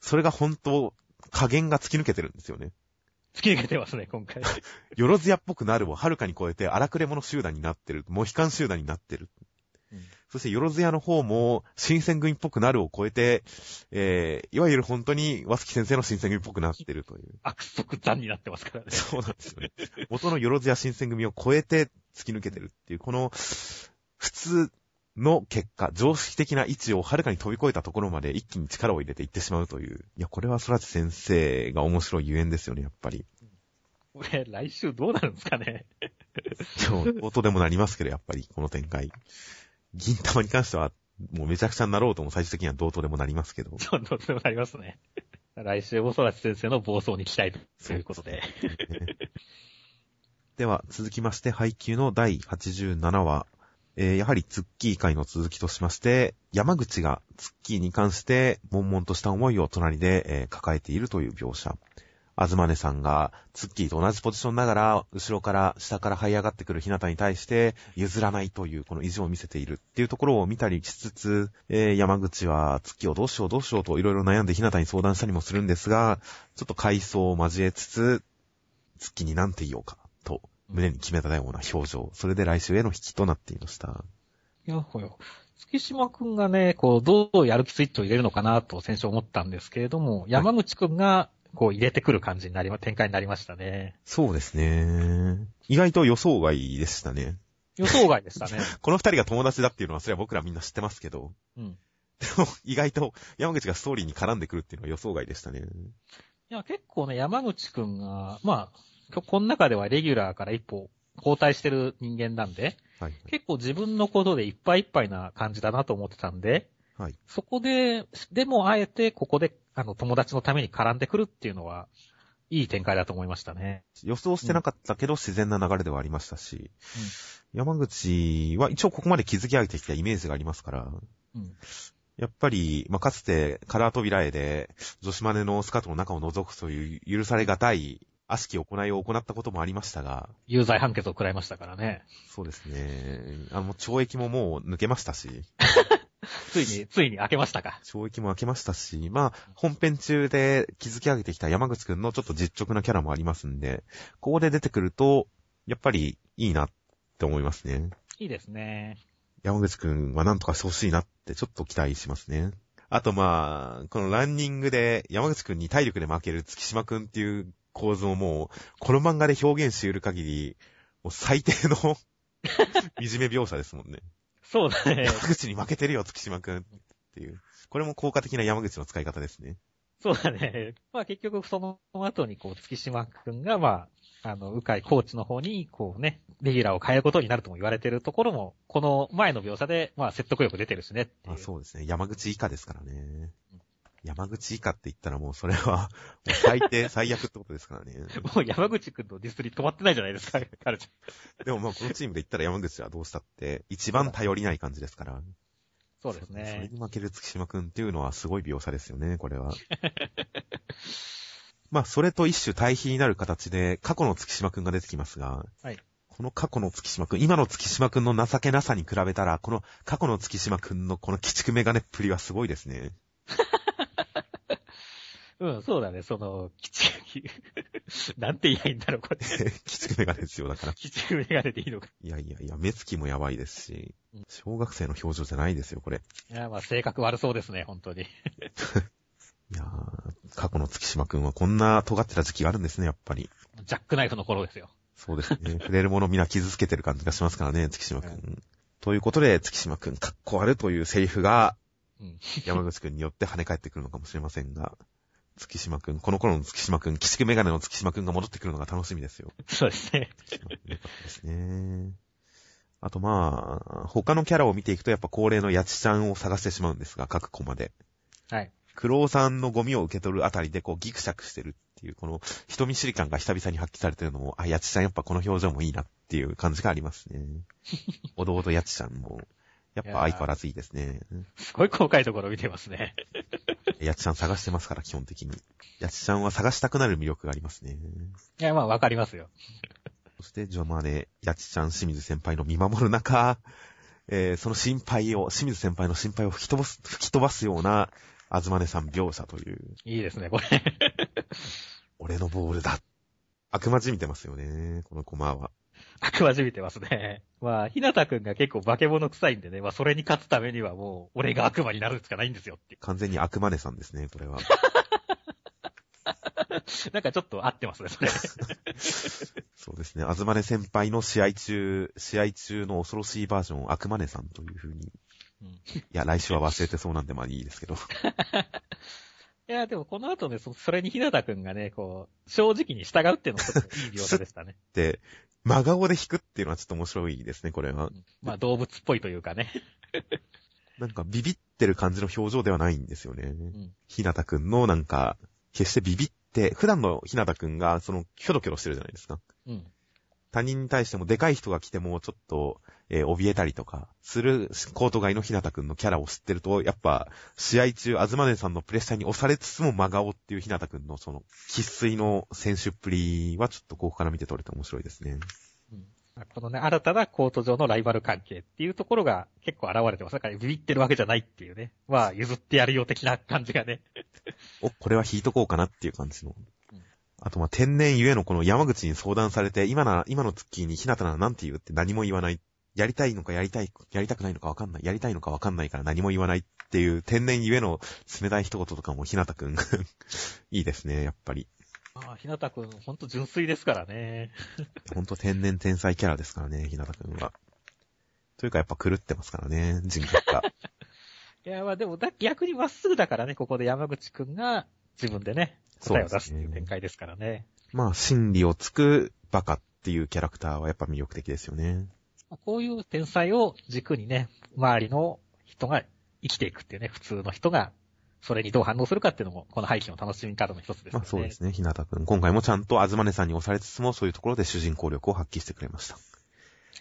Speaker 1: それが本当、加減が突き抜けてるんですよね。
Speaker 2: 突き抜けてますね、今回。
Speaker 1: よろずやっぽくなるをはるかに超えて荒くれ者集団になってる。モヒカン集団になってる。そして、よろずやの方も、新選組っぽくなるを超えて、えー、いわゆる本当に、和月先生の新選組っぽくなってるという。
Speaker 2: 悪徳残になってますからね。
Speaker 1: そうなんですよね。元のよろずや新選組を超えて突き抜けてるっていう、この、普通の結果、常識的な位置をはるかに飛び越えたところまで一気に力を入れていってしまうという。いや、これは空知先生が面白いゆえんですよね、やっぱり。
Speaker 2: これ、来週どうなるんですかね。
Speaker 1: 今日、音でもなりますけど、やっぱり、この展開。銀玉に関しては、もうめちゃくちゃになろうとも最終的には同等でもなりますけど。
Speaker 2: そう、どうでもなりますね。来週も空知先生の暴走に期待ということで。
Speaker 1: では、続きまして、配給の第87話。えー、やはりツッキー会の続きとしまして、山口がツッキーに関して、悶々とした思いを隣で、えー、抱えているという描写。あずまねさんが、ツッキーと同じポジションながら、後ろから、下から這い上がってくるひなたに対して、譲らないという、この意地を見せているっていうところを見たりしつつ、えー、山口は、ツッキーをどうしようどうしようといろいろ悩んでひなたに相談したりもするんですが、ちょっと回想を交えつつ、ツッキーになんて言おうか、と、胸に決めたような表情。それで来週への引きとなっていました。
Speaker 2: いや、ほよ。月島くんがね、こう、どうやる気スイッチを入れるのかなと先週思ったんですけれども、山口くんがこう入れてくる感じになりま、展開になりましたね。
Speaker 1: そうですね。意外と予想外でしたね。
Speaker 2: 予想外でしたね。
Speaker 1: この二人が友達だっていうのは、それは僕らみんな知ってますけど。
Speaker 2: うん。
Speaker 1: でも、意外と山口がストーリーに絡んでくるっていうのは予想外でしたね。
Speaker 2: いや、結構ね、山口くんが、まあ、この中ではレギュラーから一歩交代してる人間なんで、はい、結構自分のことでいっぱいいっぱいな感じだなと思ってたんで、はい、そこで、でもあえてここで、あの、友達のために絡んでくるっていうのは、いい展開だと思いましたね。
Speaker 1: 予想してなかったけど、自然な流れではありましたし、うん、山口は一応ここまで築き上げてきたイメージがありますから、うん、やっぱり、まあ、かつてカラー扉絵で女子マネのスカートの中を覗くという許されがたい悪しき行いを行ったこともありましたが。
Speaker 2: 有罪判決を食らいましたからね。
Speaker 1: そうですね。あの、懲役ももう抜けましたし。
Speaker 2: ついに、ついに開けましたか。
Speaker 1: 懲役も開けましたし、まあ、本編中で築き上げてきた山口くんのちょっと実直なキャラもありますんで、ここで出てくると、やっぱりいいなって思いますね。
Speaker 2: いいですね。
Speaker 1: 山口くんはなんとかしてほしいなってちょっと期待しますね。あとまあ、このランニングで山口くんに体力で負ける月島くんっていう構図をもう、この漫画で表現し得る限り、もう最低の いじめ描写ですもんね。
Speaker 2: そうだね。
Speaker 1: 山口に負けてるよ、月島くん。っていう。これも効果的な山口の使い方ですね。
Speaker 2: そうだね。まあ結局その後にこう、月島くんがまあ、あの、うかいコーチの方に、こうね、レギュラーを変えることになるとも言われてるところも、この前の描写で、まあ説得力出てるしね
Speaker 1: あそうですね。山口以下ですからね。山口以下って言ったらもうそれは、最低、最悪ってことですからね。
Speaker 2: もう山口くんのディスリ止まってないじゃないですか、彼ち
Speaker 1: ゃん。でもまあこのチームで言ったら山口はどうしたって、一番頼りない感じですから。
Speaker 2: そうですね。
Speaker 1: それに負ける月島くんっていうのはすごい描写ですよね、これは。まあ、それと一種対比になる形で、過去の月島くんが出てきますが、はい。この過去の月島くん、今の月島くんの情けなさに比べたら、この過去の月島くんのこの鬼畜メガネっぷりはすごいですね。
Speaker 2: うん、そうだね、その、きち、なんて言えばいいんだろう、これ。
Speaker 1: きちくメガネですよ、だから。
Speaker 2: きちくメガネでいいのか。
Speaker 1: いやいやいや、目つきもやばいですし、小学生の表情じゃないですよ、これ。
Speaker 2: いや、まあ、性格悪そうですね、本当に。い
Speaker 1: やー、過去の月島くんはこんな尖ってた時期があるんですね、やっぱり。
Speaker 2: ジャックナイフの頃ですよ。
Speaker 1: そうですね。触れるものみんな傷つけてる感じがしますからね、月島くん。うん、ということで、月島くん、かっこ悪というセリフが、うん、山口くんによって跳ね返ってくるのかもしれませんが。月島くん、この頃の月島くん、キシクメガネの月島くんが戻ってくるのが楽しみですよ。
Speaker 2: そうですね。
Speaker 1: ですね。あとまあ、他のキャラを見ていくとやっぱ恒例のヤチちゃんを探してしまうんですが、各コマで。
Speaker 2: はい。
Speaker 1: クロウさんのゴミを受け取るあたりでこうギクシャクしてるっていう、この人見知り感が久々に発揮されてるのも、あ、ヤチちゃんやっぱこの表情もいいなっていう感じがありますね。おどおどヤチちゃんも、やっぱ相変わらずいいですね。
Speaker 2: すごい細かいところ見てますね。
Speaker 1: やちちゃん探してますから、基本的に。やちちゃんは探したくなる魅力がありますね。
Speaker 2: いや、まあわかりますよ。
Speaker 1: そして、ジョマネ、やちちゃん、清水先輩の見守る中、えー、その心配を、清水先輩の心配を吹き飛ばす、吹き飛ばすような、あずまねさん描写という、
Speaker 2: いいですね、これ。
Speaker 1: 俺のボールだ。悪魔じみてますよね、このコマは。
Speaker 2: 悪魔じみてますね。まあ、ひなたくんが結構化け物臭いんでね、まあそれに勝つためにはもう、俺が悪魔になるしかないんですよって。
Speaker 1: 完全に悪魔ねさんですね、これは。
Speaker 2: なんかちょっと合ってますね、それ。
Speaker 1: そうですね、あずまね先輩の試合中、試合中の恐ろしいバージョン、悪魔ねさんという風に。
Speaker 2: うん
Speaker 1: いや、来週は忘れてそうなんでまあいいですけど。
Speaker 2: いや、でもこの後ね、そそれにひなたくんがね、こう、正直に従うっていうのもいい描写でしたね。
Speaker 1: で、真顔で弾くっていうのはちょっと面白いですね、これは
Speaker 2: う。んまあ動物っぽいというかね。
Speaker 1: なんかビビってる感じの表情ではないんですよね。
Speaker 2: うん
Speaker 1: ひなたくんのなんか、決してビビって、普段のひなたくんがその、キョロキョロしてるじゃないですか。
Speaker 2: うん。
Speaker 1: 他人に対してもでかい人が来てもちょっと、えー怯えたりとか、するコート外のひなたくんのキャラを知ってると、やっぱ、試合中、あずまねさんのプレッシャーに押されつつも真顔っていうひなたくんのその、喫水の選手っぷりはちょっとここから見て取れて面白いですね。
Speaker 2: うんこのね、新たなコート上のライバル関係っていうところが結構現れてます。だからビビってるわけじゃないっていうね。まあ、譲ってやるよ的な感じがね。
Speaker 1: お、これは引いとこうかなっていう感じの
Speaker 2: うん。
Speaker 1: あとまあ天然ゆえのこの山口に相談されて、今なら、今のツッキーにひなたなら何て言うって何も言わない。やりたいのかやりたい、やりたくないのかわかんない。やりたいのかわかんないから何も言わないっていう天然ゆえの冷たい一言とかもひなたくん、いいですね、やっぱり。
Speaker 2: ああ、ひなたくん、ほんと純粋ですからね。
Speaker 1: ほんと天然天才キャラですからね、ひなたくんは。というかやっぱ狂ってますからね、人格が。
Speaker 2: いや、まあでもだ、逆にまっすぐだからね、ここで山口くんが自分でね、答えを出すっていう展開ですからね。
Speaker 1: まあ、真理をつくバカっていうキャラクターはやっぱ魅力的ですよね。
Speaker 2: まあこういう天才を軸にね、周りの人が生きていくっていうね、普通の人が、それにどう反応するかっていうのも、この背景の楽しみ方の一つですよね。
Speaker 1: まあそうですね、ひなたくん。今回もちゃんとあずまねさんに押されつつも、そういうところで主人公力を発揮してくれました。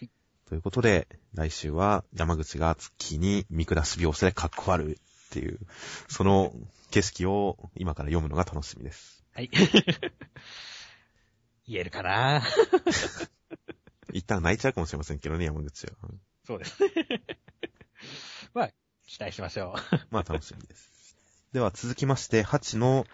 Speaker 2: い
Speaker 1: ということで、来週は山口が月に見下し描写でかっこ悪いっていう、その景色を今から読むのが楽しみです。
Speaker 2: はい。言えるかな？
Speaker 1: 一旦泣いちゃうかもしれませんけどね、山口は。
Speaker 2: そうですね。まあ、期待しましょう。
Speaker 1: まあ楽しみです。では続きまして、8の、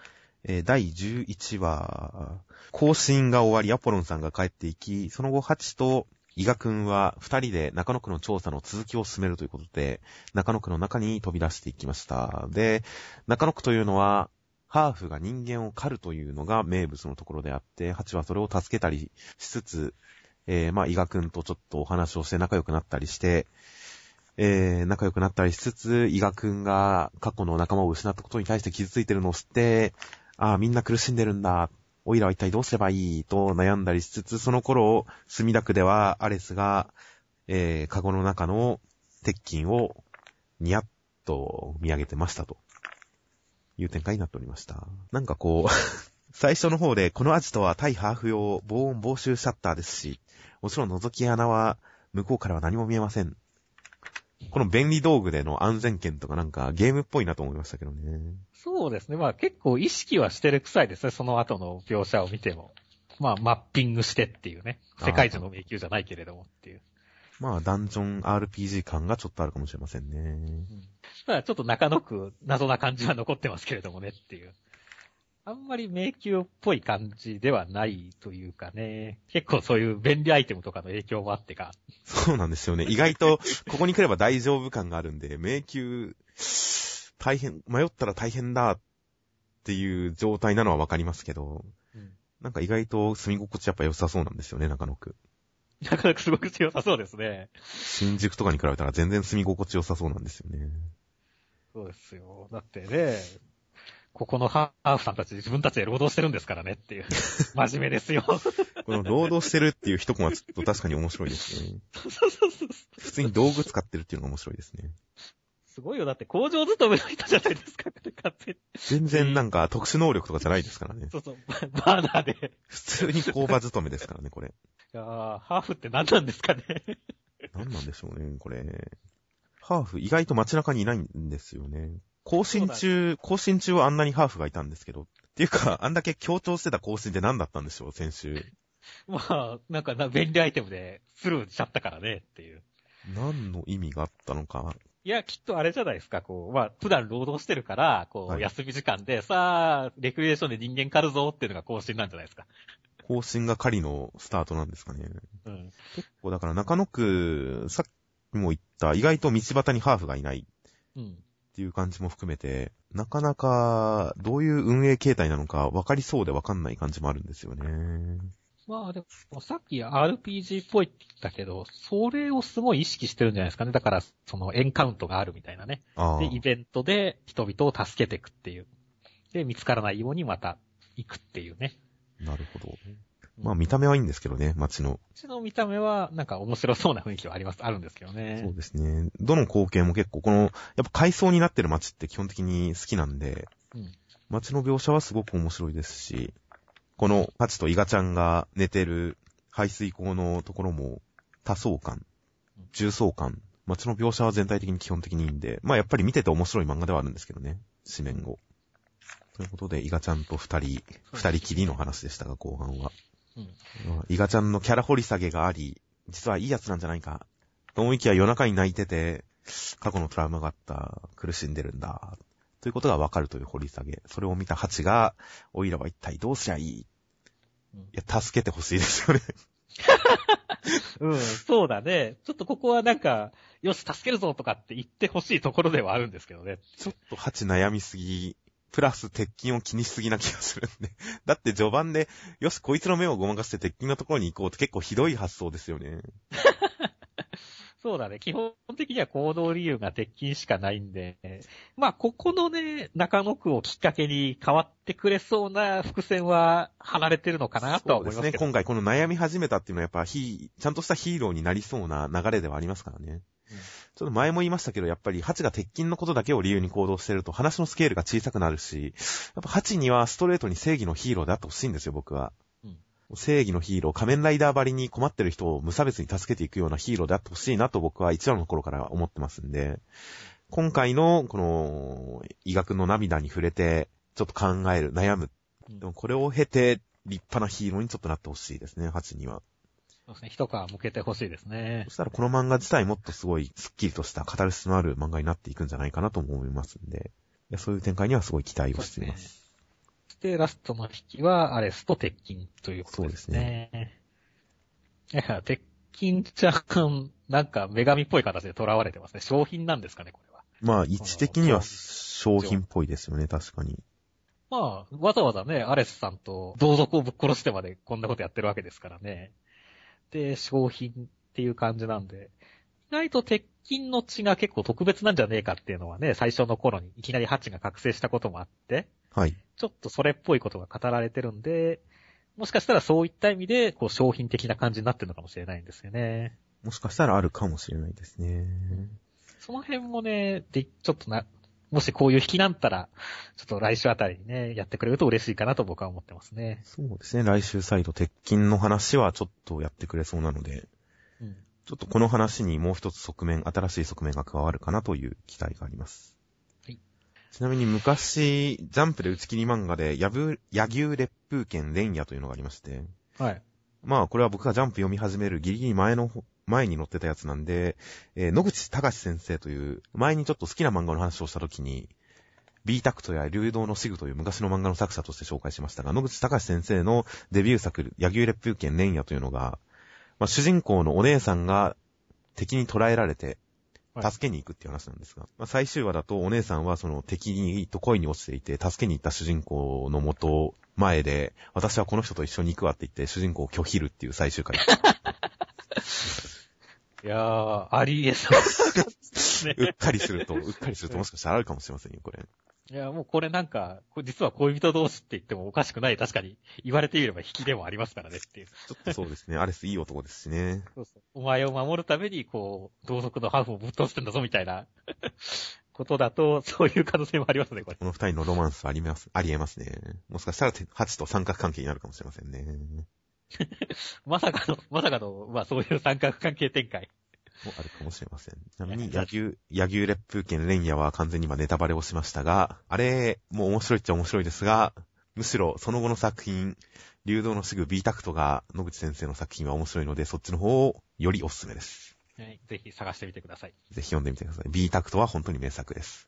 Speaker 1: えー第11話、更新が終わり、アポロンさんが帰っていき、その後、8と伊賀くんは二人で中野区の調査の続きを進めるということで、中野区の中に飛び出していきました。で、中野区というのは、ハーフが人間を狩るというのが名物のところであって、8はそれを助けたりしつつ、えー、まあ、伊賀くんとちょっとお話をして仲良くなったりして、えー、仲良くなったりしつつ、伊賀くんが過去の仲間を失ったことに対して傷ついてるのを知って、ああ、みんな苦しんでるんだ。おいらは一体どうすればいいと悩んだりしつつ、その頃、墨田区ではアレスが、えー、カゴの中の鉄筋をニヤッと見上げてましたと。いう展開になっておりました。なんかこう、最初の方で、このアジトは対ハーフ用防音防臭シャッターですし、もちろん覗き穴は向こうからは何も見えません。この便利道具での安全圏とかなんかゲームっぽいなと思いましたけどね。
Speaker 2: そうですね。まあ結構意識はしてる臭いですね。その後の描写を見ても。まあマッピングしてっていうね。世界中の迷宮じゃないけれどもっていう。
Speaker 1: まあ、ダンジョン RPG 感がちょっとあるかもしれませんね。
Speaker 2: うんただちょっと中野区謎な感じは残ってますけれどもねっていう。あんまり迷宮っぽい感じではないというかね。結構そういう便利アイテムとかの影響もあってか。
Speaker 1: そうなんですよね。意外と、ここに来れば大丈夫感があるんで、迷宮、大変、迷ったら大変だっていう状態なのはわかりますけど、
Speaker 2: うん
Speaker 1: なんか意外と住み心地やっぱ良さそうなんですよね、中野区。
Speaker 2: なかなかすごく強さそうですね。
Speaker 1: 新宿とかに比べたら全然住み心地良さそうなんですよね。
Speaker 2: そうですよ。だってね、ここのハーフさんたち自分たちで労働してるんですからねっていう。真面目ですよ。
Speaker 1: この労働してるっていう一コマちょっと確かに面白いですね。
Speaker 2: そうそうそう。
Speaker 1: 普通に道具使ってるっていうのが面白いですね。
Speaker 2: すごいよ。だって工場勤めの人じゃないですか。完全に。
Speaker 1: 全然なんか特殊能力とかじゃないですからね。
Speaker 2: そうそう。バーナーで。
Speaker 1: 普通に工場勤めですからね、これ。
Speaker 2: いやーハーフって何なんですかね。
Speaker 1: 何なんでしょうね、これ。ハーフ、意外と街中にいないんですよね。更新中、更新中はあんなにハーフがいたんですけど。っていうか、あんだけ強調してた更新って何だったんでしょう、先週。
Speaker 2: まあ、なんかな、便利アイテムでスルーしちゃったからねっていう。
Speaker 1: 何の意味があったのか。
Speaker 2: いや、きっとあれじゃないですか、こう、まあ、普段労働してるから、こう、
Speaker 1: はい
Speaker 2: 休み時間で、さあ、レクリエーションで人間狩るぞっていうのが更新なんじゃないですか。
Speaker 1: 更新が狩りのスタートなんですかね。
Speaker 2: うん。
Speaker 1: 結構だから中野区、さっきも言った、意外と道端にハーフがいない
Speaker 2: うん。
Speaker 1: っていう感じも含めて、なかなかどういう運営形態なのか分かりそうで分かんない感じもあるんですよね。
Speaker 2: まあでも、さっき RPG っぽいって言ったけど、それをすごい意識してるんじゃないですかね。だから、そのエンカウントがあるみたいなね。で、イベントで人々を助けていくっていう。で、見つからないようにまた行くっていうね。
Speaker 1: なるほど。まあ見た目はいいんですけどね、街の。
Speaker 2: こっちの見た目は、なんか面白そうな雰囲気はあります、あるんですけどね。
Speaker 1: そうですね。どの光景も結構、この、やっぱ階層になってる街って基本的に好きなんで、
Speaker 2: うん。
Speaker 1: 街の描写はすごく面白いですし、このハチとイガちゃんが寝てる排水溝のところも多層感、重層感、街の描写は全体的に基本的にいいんで、まあやっぱり見てて面白い漫画ではあるんですけどね、紙面後。ということで、イガちゃんと二人、二人きりの話でしたが、後半は。
Speaker 2: うん。
Speaker 1: まあイガちゃんのキャラ掘り下げがあり、実はいいやつなんじゃないか。と思いきや夜中に泣いてて、過去のトラウマがあった、苦しんでるんだ。ということがわかるという掘り下げ。それを見たハチが、おいらは一体どうしりゃい？いい
Speaker 2: うん
Speaker 1: や、助けてほしいですよね。
Speaker 2: うん、そうだね。ちょっとここはなんか、よし、助けるぞとかって言ってほしいところではあるんですけどね。
Speaker 1: ちょっとハチ悩みすぎ、プラス鉄筋を気にしすぎな気がするんで。だって序盤で、よし、こいつの目をごまかして鉄筋のところに行こうって結構ひどい発想ですよね。
Speaker 2: そうだね。基本的には行動理由が鉄筋しかないんで、まあ、ここのね、中野区をきっかけに変わってくれそうな伏線は離れてるのかなとは思います
Speaker 1: そうですね。今回この悩み始めたっていうのはやっぱヒー、ちゃんとしたヒーローになりそうな流れではありますからね。
Speaker 2: うん
Speaker 1: ちょっと前も言いましたけど、やっぱりハチが鉄筋のことだけを理由に行動してると話のスケールが小さくなるし、やっぱハチにはストレートに正義のヒーローであってほしいんですよ、僕は。
Speaker 2: うん
Speaker 1: 正義のヒーロー、仮面ライダーばりに困ってる人を無差別に助けていくようなヒーローであってほしいなと僕は一話の頃から思ってますんで、今回のこの医学の涙に触れて、ちょっと考える、悩む。
Speaker 2: うん
Speaker 1: でもこれを経て、立派なヒーローにちょっとなってほしいですね、ハチには。
Speaker 2: そうですね。一皮向けてほしいですね
Speaker 1: そ。したらこの漫画自体もっとすごいスッキリとしたカタルシスのある漫画になっていくんじゃないかなとも思いますんで、いやそういう展開にはすごい期待をしています。
Speaker 2: そして、ラストの引きは、アレスと鉄筋ということですね。いや、鉄筋ちゃん、なんか女神っぽい形で囚われてますね。商品なんですかね、これは。
Speaker 1: まあ、位置的には商品っぽいですよね、確かに。
Speaker 2: まあ、わざわざね、アレスさんと同族をぶっ殺してまでこんなことやってるわけですからね。で、商品っていう感じなんで、意外と鉄筋の血が結構特別なんじゃねえかっていうのはね、最初の頃にいきなりハチが覚醒したこともあって、
Speaker 1: はい。
Speaker 2: ちょっとそれっぽいことが語られてるんで、もしかしたらそういった意味で、こう商品的な感じになってるのかもしれないんですよね。
Speaker 1: もしかしたらあるかもしれないですね。
Speaker 2: その辺もね、で、ちょっとな、もしこういう引きなんたら、ちょっと来週あたりにね、やってくれると嬉しいかなと僕は思ってますね。
Speaker 1: そうですね、来週再度鉄筋の話はちょっとやってくれそうなので、
Speaker 2: うん。
Speaker 1: ちょっとこの話にもう一つ側面、新しい側面が加わるかなという期待があります。
Speaker 2: はい。
Speaker 1: ちなみに昔、ジャンプで打ち切り漫画で、やぶ、野牛烈風剣連夜というのがありまして、
Speaker 2: はい。
Speaker 1: まあこれは僕がジャンプ読み始めるギリギリ前の方、前に載ってたやつなんで、えー野口隆先生という、前にちょっと好きな漫画の話をしたときに、ビータクトや流動のシグという昔の漫画の作者として紹介しましたが、野口隆先生のデビュー作、野球烈風剣連夜というのが、まあ、主人公のお姉さんが敵に捕らえられて、
Speaker 2: はい
Speaker 1: 助けに行くっていう話なんですが、まあ、最終話だとお姉さんはその敵にと恋に落ちていて、助けに行った主人公の元前で、私はこの人と一緒に行くわって言って主人公を拒否るっていう最終回。
Speaker 2: いやー、ありえそうですね。
Speaker 1: うっかりすると、うっかりするともしかしたらあるかもしれませんよ、これ。
Speaker 2: いや、もうこれなんか、これ実は恋人同士って言ってもおかしくない。確かに、言われてみれば引きでもありますからねっていう。
Speaker 1: ちょっとそうですね。アレスいい男ですしね。
Speaker 2: そうそう。お前を守るために、こう、同族のハーフをぶっ通してんだぞみたいな ことだと、そういう可能性もありますね、これ。
Speaker 1: この二人のロマンスはあります、ありえますね。もしかしたら、ハチと三角関係になるかもしれませんね。
Speaker 2: まさかの、まさかの、まあそういう三角関係展開。
Speaker 1: あるかもしれません。ちなみに、野球、野球烈風剣連夜は完全に今ネタバレをしましたが、あれ、もう面白いっちゃ面白いですが、むしろその後の作品、流動のすぐ B タクトが野口先生の作品は面白いので、そっちの方をよりおすすめです。
Speaker 2: はい、ぜひ探してみてください。
Speaker 1: ぜひ読んでみてください。B タクトは本当に名作です。